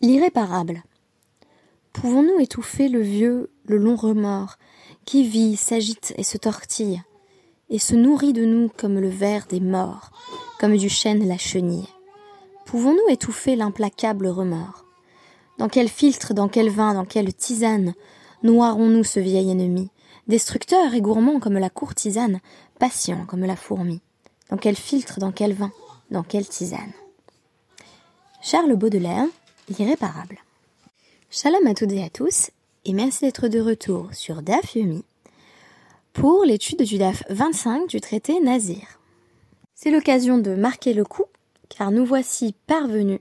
L'irréparable. Pouvons-nous étouffer le vieux, le long remords, qui vit, s'agite et se tortille, et se nourrit de nous comme le ver des morts, comme du chêne la chenille? Pouvons-nous étouffer l'implacable remords? Dans quel filtre, dans quel vin, dans quelle tisane noirons-nous ce vieil ennemi, destructeur et gourmand comme la courtisane, patient comme la fourmi? Dans quel filtre, dans quel vin, dans quelle tisane? Charles Baudelaire, l'irréparable. Shalom à toutes et à tous, et merci d'être de retour sur DAF Yomi pour l'étude du DAF 25 du traité Nazir. C'est l'occasion de marquer le coup, car nous voici parvenus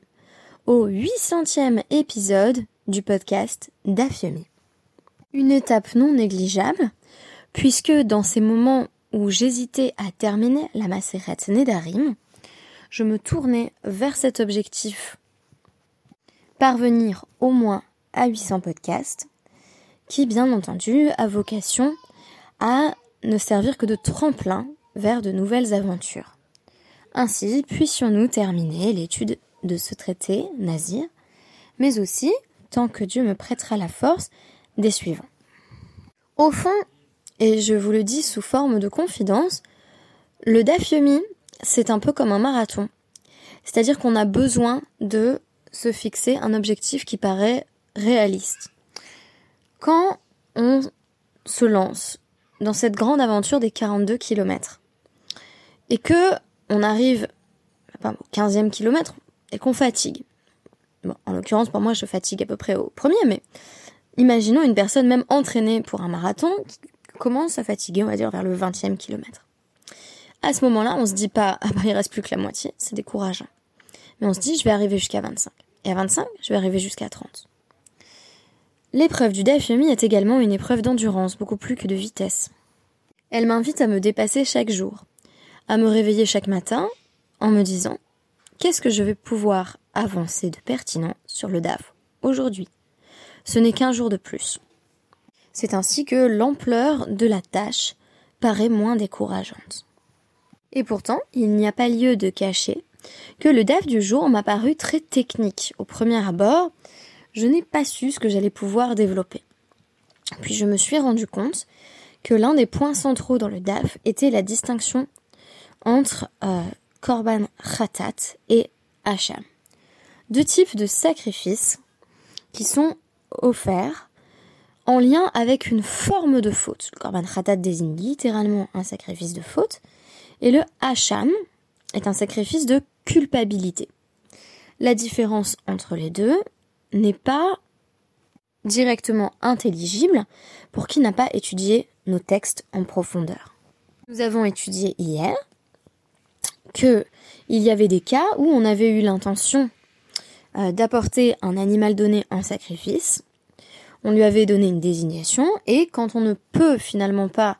au 800e épisode du podcast DAF Yomi. Une étape non négligeable, puisque dans ces moments où j'hésitais à terminer la Maseret Nedarim, je me tournais vers cet objectif parvenir au moins à 800 podcasts, qui bien entendu a vocation à ne servir que de tremplin vers de nouvelles aventures. Ainsi, puissions-nous terminer l'étude de ce traité nazir, mais aussi, tant que Dieu me prêtera la force, des suivants. Au fond, et je vous le dis sous forme de confidence, le Dafyomi, c'est un peu comme un marathon. C'est-à-dire qu'on a besoin de se fixer un objectif qui paraît réaliste. Quand on se lance dans cette grande aventure des 42 km et que on arrive au 15e kilomètre et qu'on fatigue. En l'occurrence, pour moi, je fatigue à peu près au premier, mais imaginons une personne même entraînée pour un marathon qui commence à fatiguer, on va dire, vers le 20e kilomètre. À ce moment-là, on se dit pas, ah bah, il reste plus que la moitié, c'est décourageant. Mais on se dit, je vais arriver jusqu'à 25. Et à 25, je vais arriver jusqu'à 30. L'épreuve du DAFIOMI est également une épreuve d'endurance, beaucoup plus que de vitesse. Elle m'invite à me dépasser chaque jour, à me réveiller chaque matin en me disant qu'est-ce que je vais pouvoir avancer de pertinent sur le DAF aujourd'hui? Ce n'est qu'un jour de plus. C'est ainsi que l'ampleur de la tâche paraît moins décourageante. Et pourtant, il n'y a pas lieu de cacher que le DAF du jour m'a paru très technique. Au premier abord, je n'ai pas su ce que j'allais pouvoir développer. Puis je me suis rendu compte que l'un des points centraux dans le DAF était la distinction entre euh, Korban Khatat et Hacham. Deux types de sacrifices qui sont offerts en lien avec une forme de faute. Le Korban Khatat désigne littéralement un sacrifice de faute et le Hacham est un sacrifice de culpabilité. La différence entre les deux n'est pas directement intelligible pour qui n'a pas étudié nos textes en profondeur. Nous avons étudié hier que il y avait des cas où on avait eu l'intention euh, d'apporter un animal donné en sacrifice. On lui avait donné une désignation et quand on ne peut finalement pas,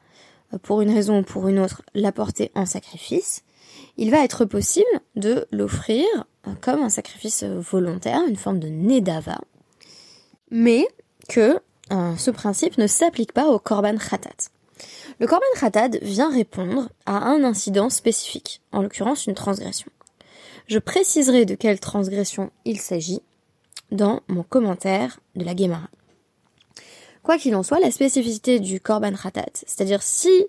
euh, pour une raison ou pour une autre, l'apporter en sacrifice, il va être possible de l'offrir comme un sacrifice volontaire, une forme de nedava, mais que euh, ce principe ne s'applique pas au korban khatat. Le korban khatat vient répondre à un incident spécifique, en l'occurrence une transgression. Je préciserai de quelle transgression il s'agit dans mon commentaire de la Gemara. Quoi qu'il en soit, la spécificité du korban khatat, c'est-à-dire si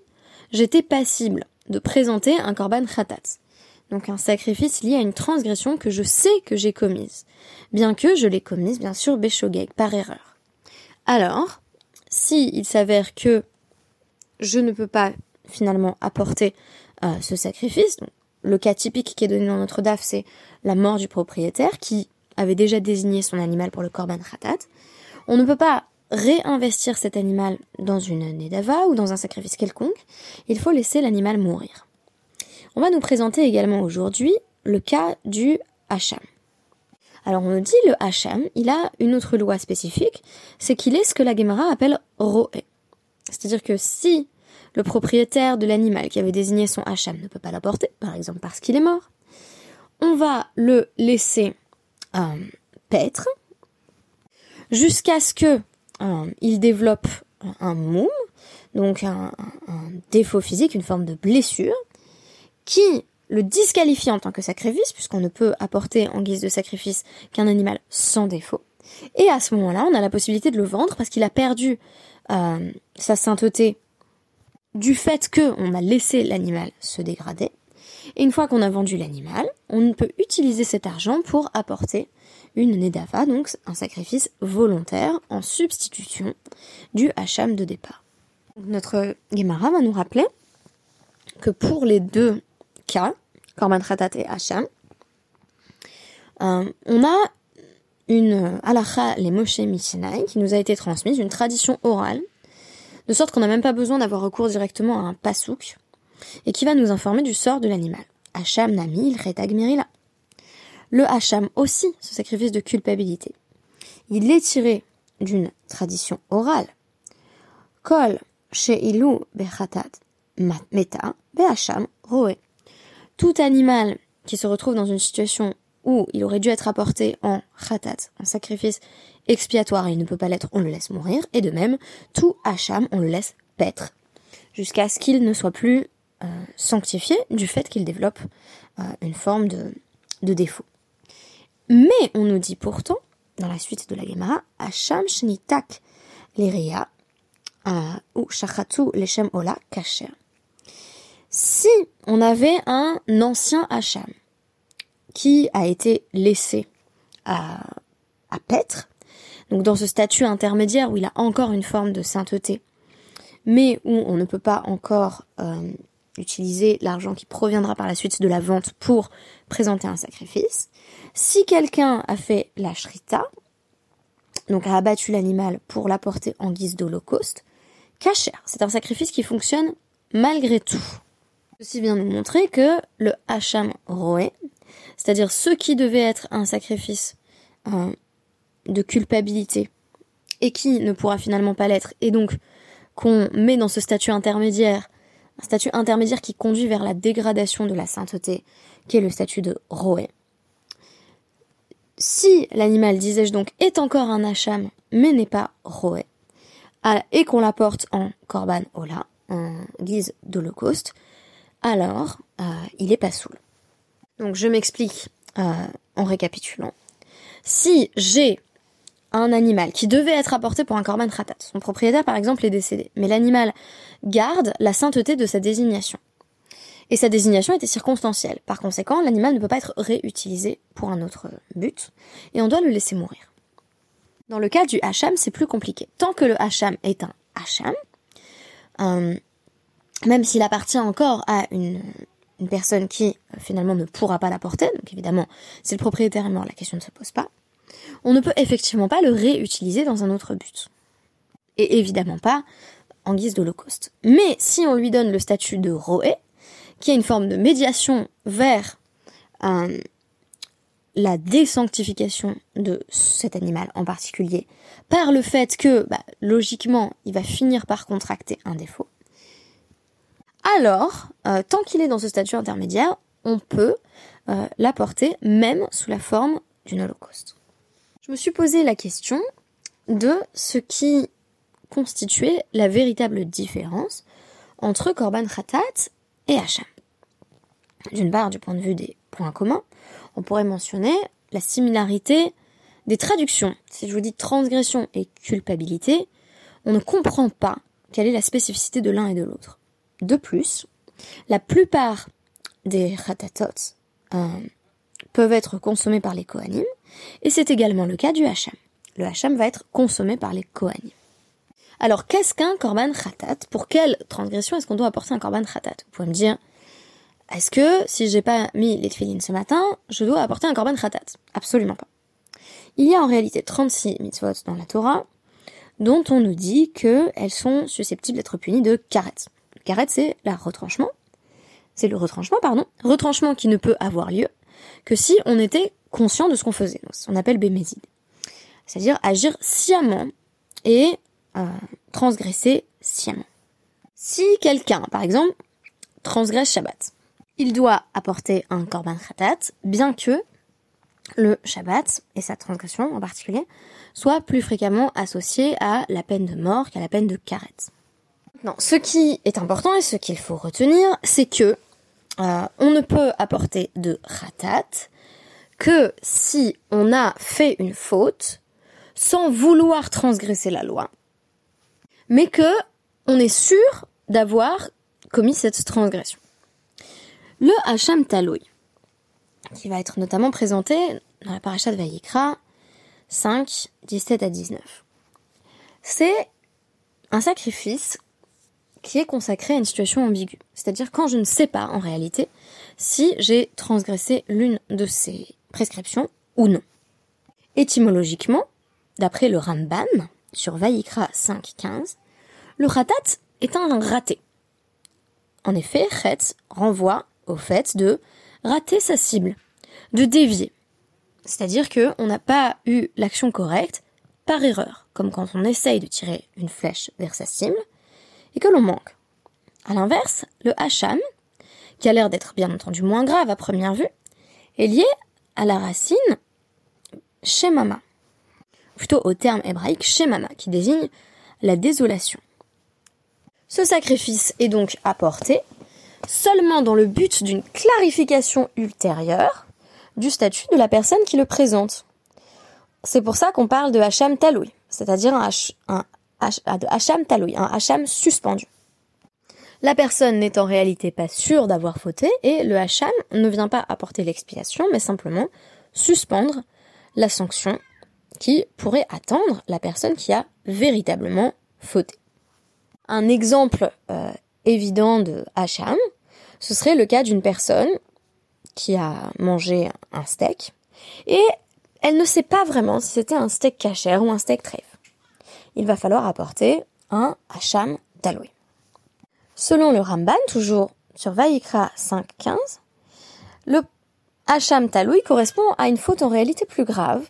j'étais passible de présenter un korban khatat. Donc un sacrifice lié à une transgression que je sais que j'ai commise. Bien que je l'ai commise, bien sûr, Béchogeg, par erreur. Alors, si il s'avère que je ne peux pas finalement apporter euh, ce sacrifice, le cas typique qui est donné dans notre DAF, c'est la mort du propriétaire qui avait déjà désigné son animal pour le korban khatat. On ne peut pas réinvestir cet animal dans une nedava ou dans un sacrifice quelconque, il faut laisser l'animal mourir. On va nous présenter également aujourd'hui le cas du hacham. Alors on nous dit le hacham, il a une autre loi spécifique, c'est qu'il est ce que la Gemara appelle roé. C'est-à-dire que si le propriétaire de l'animal qui avait désigné son hacham ne peut pas l'apporter, par exemple parce qu'il est mort, on va le laisser euh, paître jusqu'à ce que il développe un moum, donc un, défaut physique, une forme de blessure, qui le disqualifie en tant que sacrifice, puisqu'on ne peut apporter en guise de sacrifice qu'un animal sans défaut. Et à ce moment-là, on a la possibilité de le vendre parce qu'il a perdu euh, sa sainteté du fait qu'on a laissé l'animal se dégrader. Et une fois qu'on a vendu l'animal, on peut utiliser cet argent pour apporter une nedava, donc un sacrifice volontaire en substitution du hacham de départ. Notre Gemara va nous rappeler que pour les deux cas, Korban Khatat et Hacham, euh, on a une halacha, les Moshe Mishinai, qui nous a été transmise, une tradition orale, de sorte qu'on n'a même pas besoin d'avoir recours directement à un pasouk, et qui va nous informer du sort de l'animal. Hacham Namil Retag Mirila. Le Hacham aussi, ce sacrifice de culpabilité. Il est tiré d'une tradition orale. Kol She'ilu Bechatat Meta Behacham Roe. Tout animal qui se retrouve dans une situation où il aurait dû être apporté en khatat, en sacrifice expiatoire il ne peut pas l'être, on le laisse mourir. Et de même, tout hacham, on le laisse paître, jusqu'à ce qu'il ne soit plus sanctifié du fait qu'il développe euh, une forme de, défaut. Mais on nous dit pourtant, dans la suite de la Gemara, hacham shnitak l'eria euh, ou shachatu leshem ola kacher. Si on avait un ancien hacham, qui a été laissé à, à paître, donc dans ce statut intermédiaire où il a encore une forme de sainteté, mais où on ne peut pas encore euh, utiliser l'argent qui proviendra par la suite de la vente pour présenter un sacrifice. Si quelqu'un a fait la shrita, donc a abattu l'animal pour l'apporter en guise d'holocauste, kacher, c'est un sacrifice qui fonctionne malgré tout. Ceci vient nous montrer que le hacham roé, c'est-à-dire ce qui devait être un sacrifice euh, de culpabilité et qui ne pourra finalement pas l'être, et donc qu'on met dans ce statut intermédiaire, un statut intermédiaire qui conduit vers la dégradation de la sainteté, qui est le statut de Roé. Si l'animal, disais-je donc, est encore un hacham, mais n'est pas Roé, et qu'on l'apporte en korban ola, en guise d'holocauste, alors euh, il est pas saoul. Donc je m'explique euh, en récapitulant. Si j'ai un animal qui devait être apporté pour un korban khatat, son propriétaire par exemple est décédé, mais l'animal garde la sainteté de sa désignation. Et sa désignation était circonstancielle. Par conséquent, l'animal ne peut pas être réutilisé pour un autre but, et on doit le laisser mourir. Dans le cas du hacham, c'est plus compliqué. Tant que le hacham est un hacham, euh, même s'il appartient encore à une, personne qui euh, finalement ne pourra pas la porter, donc évidemment, si le propriétaire est mort, la question ne se pose pas, on ne peut effectivement pas le réutiliser dans un autre but. Et évidemment pas en guise d'holocauste. Mais si on lui donne le statut de roé, qui est une forme de médiation vers la désanctification de cet animal en particulier, par le fait que, bah, logiquement, il va finir par contracter un défaut, alors, euh, tant qu'il est dans ce statut intermédiaire, on peut euh, l'apporter même sous la forme d'une holocauste. Je me suis posé la question de ce qui constituait la véritable différence entre Korban Khatat et Hacham. D'une part, du point de vue des points communs, on pourrait mentionner la similarité des traductions. Si je vous dis transgression et culpabilité, on ne comprend pas quelle est la spécificité de l'un et de l'autre. De plus, la plupart des ratatot euh, peuvent être consommés par les Kohanim, et c'est également le cas du Hacham. Le Hacham va être consommé par les Kohanim. Alors, qu'est-ce qu'un korban khatat? Pour quelle transgression est-ce qu'on doit apporter un korban khatat? Vous pouvez me dire, est-ce que si j'ai pas mis les tefillin ce matin, je dois apporter un korban khatat? Absolument pas. Il y a en réalité 36 mitzvot dans la Torah, dont on nous dit qu'elles sont susceptibles d'être punies de karet. Karet, c'est la retranchement. C'est le retranchement, pardon. Retranchement qui ne peut avoir lieu que si on était conscient de ce qu'on faisait. qu'on appelle bémézide. C'est-à-dire agir sciemment et euh, transgresser sciemment. Si quelqu'un, par exemple, transgresse Shabbat, il doit apporter un korban khatat, bien que le Shabbat, et sa transgression en particulier, soit plus fréquemment associé à la peine de mort qu'à la peine de karet. Non, ce qui est important et ce qu'il faut retenir, c'est que euh, on ne peut apporter de ratat que si on a fait une faute sans vouloir transgresser la loi, mais que on est sûr d'avoir commis cette transgression. Le Hacham Taloui, qui va être notamment présenté dans la paracha de Vayikra 5, 17 à 19. C'est un sacrifice qui est consacré à une situation ambiguë. C'est-à-dire quand je ne sais pas, en réalité, si j'ai transgressé l'une de ces prescriptions ou non. Étymologiquement, d'après le Ramban, sur Vayikra 5.15, le ratat est un raté. En effet, chet renvoie au fait de rater sa cible, de dévier. C'est-à-dire que on n'a pas eu l'action correcte par erreur, comme quand on essaye de tirer une flèche vers sa cible et que l'on manque. À l'inverse, le hacham, qui a l'air d'être bien entendu moins grave à première vue, est lié à la racine shemama, plutôt au terme hébraïque shemama, qui désigne la désolation. Ce sacrifice est donc apporté seulement dans le but d'une clarification ultérieure du statut de la personne qui le présente. C'est pour ça qu'on parle de Hacham Taloui, c'est-à-dire un, un, de Hacham Taloui, un Hacham suspendu. La personne n'est en réalité pas sûre d'avoir fauté et le Hacham ne vient pas apporter l'expiation, mais simplement suspendre la sanction qui pourrait attendre la personne qui a véritablement fauté. Un exemple euh, évident de Hacham, ce serait le cas d'une personne qui a mangé un steak et elle ne sait pas vraiment si c'était un steak cachère ou un steak trèfle. Il va falloir apporter un hacham d'aloe. Selon le Ramban, toujours sur Vaikra 5.15, le hacham taloui correspond à une faute en réalité plus grave,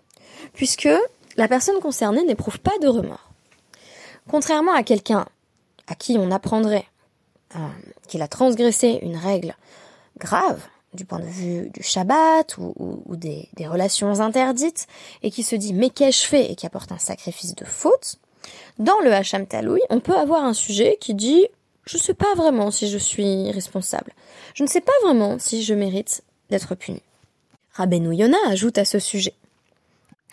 puisque la personne concernée n'éprouve pas de remords. Contrairement à quelqu'un à qui on apprendrait euh, qu'il a transgressé une règle grave, du point de vue du Shabbat ou, des, relations interdites, et qui se dit mais qu'ai-je fait et qui apporte un sacrifice de faute, dans le Hacham Taloui, on peut avoir un sujet qui dit je ne sais pas vraiment si je suis responsable. Je ne sais pas vraiment si je mérite d'être puni. Rabbeinu Yona ajoute à ce sujet.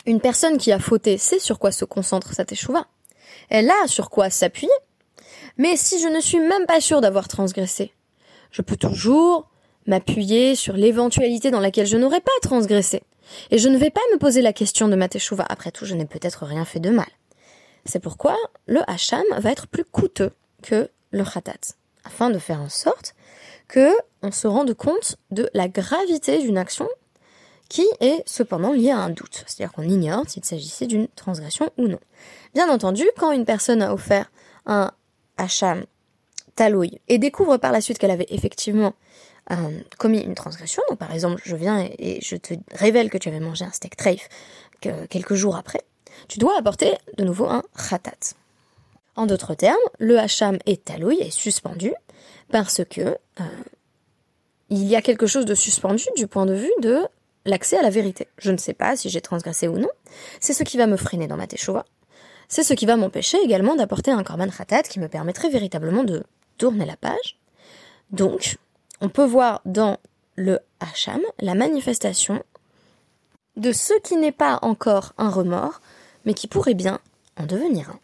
Une personne qui a fauté sait sur quoi se concentre sa teshuva. Elle a sur quoi s'appuyer. Mais si je ne suis même pas sûr d'avoir transgressé, je peux toujours m'appuyer sur l'éventualité dans laquelle je n'aurais pas transgressé. Et je ne vais pas me poser la question de ma teshuva. Après tout, je n'ai peut-être rien fait de mal. C'est pourquoi le hacham va être plus coûteux que le khatat, afin de faire en sorte que on se rende compte de la gravité d'une action qui est cependant liée à un doute, c'est-à-dire qu'on ignore s'il s'agissait d'une transgression ou non. Bien entendu, quand une personne a offert un hacham talouille et découvre par la suite qu'elle avait effectivement euh, commis une transgression, donc par exemple je viens et, je te révèle que tu avais mangé un steak treif quelques jours après, tu dois apporter de nouveau un khatat. En d'autres termes, le hacham est talouille est suspendu parce que euh, il y a quelque chose de suspendu du point de vue de l'accès à la vérité. Je ne sais pas si j'ai transgressé ou non. C'est ce qui va me freiner dans ma teshuva. C'est ce qui va m'empêcher également d'apporter un korban khatat qui me permettrait véritablement de tourner la page. Donc, on peut voir dans le Hacham la manifestation de ce qui n'est pas encore un remords, mais qui pourrait bien en devenir un.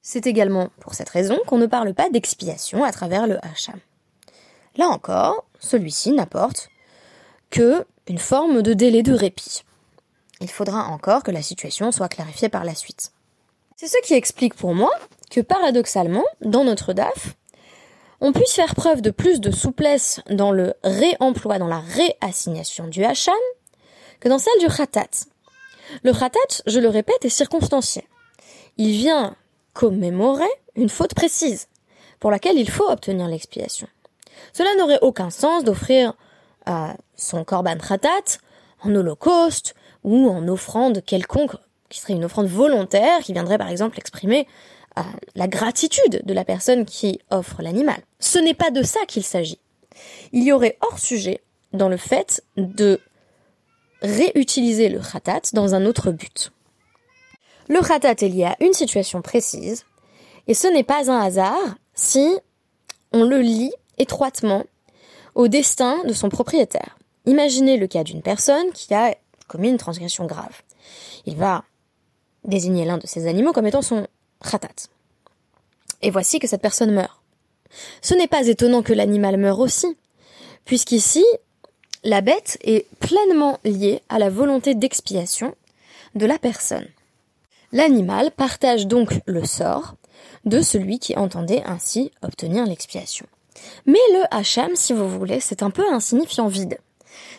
C'est également pour cette raison qu'on ne parle pas d'expiation à travers le Hacham. Là encore, celui-ci n'apporte que une forme de délai de répit. Il faudra encore que la situation soit clarifiée par la suite. C'est ce qui explique pour moi que paradoxalement, dans notre DAF, on puisse faire preuve de plus de souplesse dans le réemploi, dans la réassignation du hacham, que dans celle du khatat. Le khatat, je le répète, est circonstanciel. Il vient commémorer une faute précise, pour laquelle il faut obtenir l'expiation. Cela n'aurait aucun sens d'offrir son korban khatat en holocauste ou en offrande quelconque, qui serait une offrande volontaire, qui viendrait par exemple exprimer la gratitude de la personne qui offre l'animal. Ce n'est pas de ça qu'il s'agit. Il y aurait hors sujet dans le fait de réutiliser le khatat dans un autre but. Le khatat est lié à une situation précise, et ce n'est pas un hasard si on le lit étroitement au destin de son propriétaire. Imaginez le cas d'une personne qui a commis une transgression grave. Il va désigner l'un de ces animaux comme étant son khatat. Et voici que cette personne meurt. Ce n'est pas étonnant que l'animal meure aussi, puisqu'ici, la bête est pleinement liée à la volonté d'expiation de la personne. L'animal partage donc le sort de celui qui entendait ainsi obtenir l'expiation. Mais le hacham, si vous voulez, c'est un peu un signifiant vide.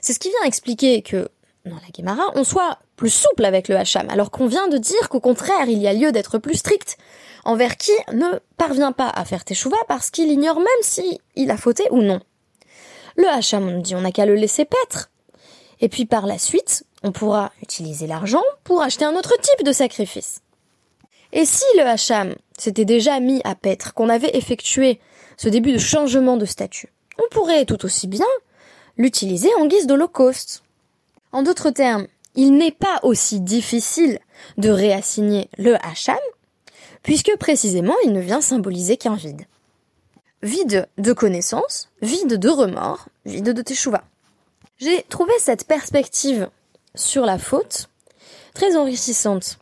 C'est ce qui vient expliquer que, dans la Gemara, on soit plus souple avec le hacham, alors qu'on vient de dire qu'au contraire, il y a lieu d'être plus strict envers qui ne parvient pas à faire teshuva parce qu'il ignore même si il a fauté ou non. Le hacham, on dit, on n'a qu'à le laisser paître. Et puis par la suite, on pourra utiliser l'argent pour acheter un autre type de sacrifice. Et si le hacham s'était déjà mis à paître, qu'on avait effectué ce début de changement de statut, on pourrait tout aussi bien l'utiliser en guise d'holocauste. En d'autres termes, il n'est pas aussi difficile de réassigner le hacham, puisque précisément il ne vient symboliser qu'un vide. Vide de connaissances, vide de remords, vide de teshuva. J'ai trouvé cette perspective sur la faute très enrichissante,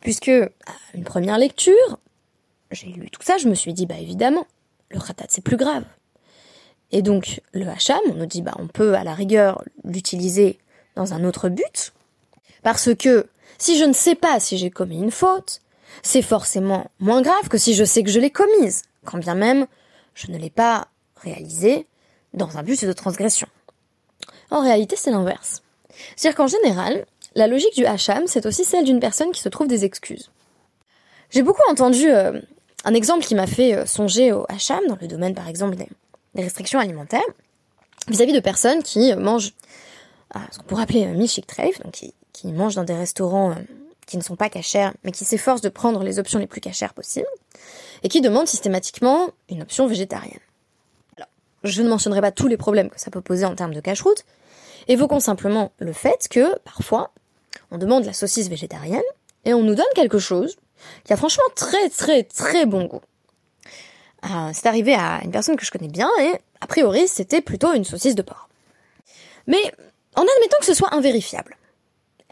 puisque à une première lecture, j'ai lu tout ça, je me suis dit bah évidemment, le khatat c'est plus grave. Et donc le hacham, on nous dit bah on peut à la rigueur l'utiliser dans un autre but, parce que si je ne sais pas si j'ai commis une faute, c'est forcément moins grave que si je sais que je l'ai commise, quand bien même je ne l'ai pas réalisée dans un but de transgression. En réalité, c'est l'inverse. C'est-à-dire qu'en général, la logique du hacham, c'est aussi celle d'une personne qui se trouve des excuses. J'ai beaucoup entendu euh, un exemple qui m'a fait euh, songer au hacham, dans le domaine par exemple des, restrictions alimentaires, vis-à-vis de personnes qui euh, mangent ce qu'on pourrait appeler milchik treif, donc qui, qui, mangent dans des restaurants qui ne sont pas cachers, mais qui s'efforcent de prendre les options les plus cachères possibles, et qui demandent systématiquement une option végétarienne. Alors, je ne mentionnerai pas tous les problèmes que ça peut poser en termes de cache-route, évoquons simplement le fait que, parfois, on demande la saucisse végétarienne, et on nous donne quelque chose qui a franchement très très très bon goût. Euh, c'est arrivé à une personne que je connais bien, et a priori c'était plutôt une saucisse de porc. Mais en admettant que ce soit invérifiable,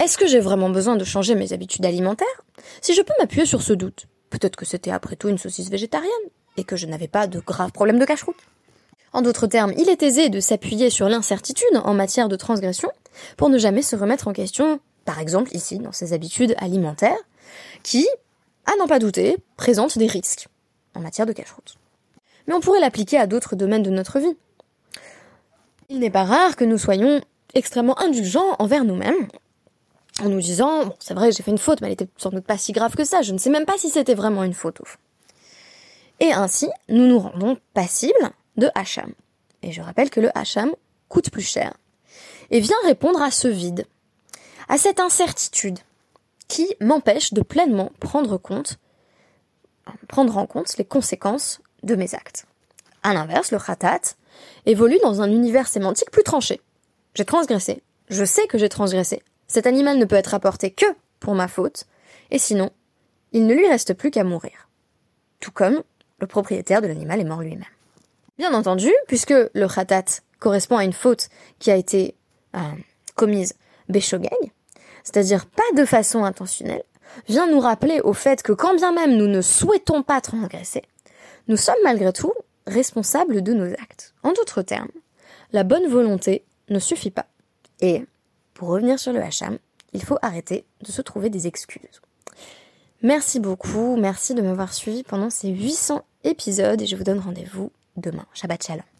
est-ce que j'ai vraiment besoin de changer mes habitudes alimentaires? Si je peux m'appuyer sur ce doute, peut-être que c'était après tout une saucisse végétarienne et que je n'avais pas de graves problèmes de cache-route. En d'autres termes, il est aisé de s'appuyer sur l'incertitude en matière de transgression pour ne jamais se remettre en question, par exemple ici, dans ses habitudes alimentaires, qui, à n'en pas douter, présentent des risques en matière de cache-route. Mais on pourrait l'appliquer à d'autres domaines de notre vie. Il n'est pas rare que nous soyons extrêmement indulgents envers nous-mêmes en nous disant, bon, c'est vrai, j'ai fait une faute, mais elle était sans doute pas si grave que ça, je ne sais même pas si c'était vraiment une faute Et ainsi, nous nous rendons passibles de Hacham. Et je rappelle que le Hacham coûte plus cher et vient répondre à ce vide, à cette incertitude qui m'empêche de pleinement prendre compte, prendre en compte les conséquences de mes actes. À l'inverse, le khatat évolue dans un univers sémantique plus tranché. J'ai transgressé. Je sais que j'ai transgressé. Cet animal ne peut être apporté que pour ma faute, et sinon, il ne lui reste plus qu'à mourir. Tout comme le propriétaire de l'animal est mort lui-même. Bien entendu, puisque le khatat correspond à une faute qui a été euh, commise beshogeg, c'est-à-dire pas de façon intentionnelle, vient nous rappeler au fait que quand bien même nous ne souhaitons pas transgresser, nous sommes malgré tout responsables de nos actes. En d'autres termes, la bonne volonté ne suffit pas. Et pour revenir sur le Hacham, il faut arrêter de se trouver des excuses. Merci beaucoup, merci de m'avoir suivi pendant ces 800 épisodes et je vous donne rendez-vous demain. Shabbat Shalom.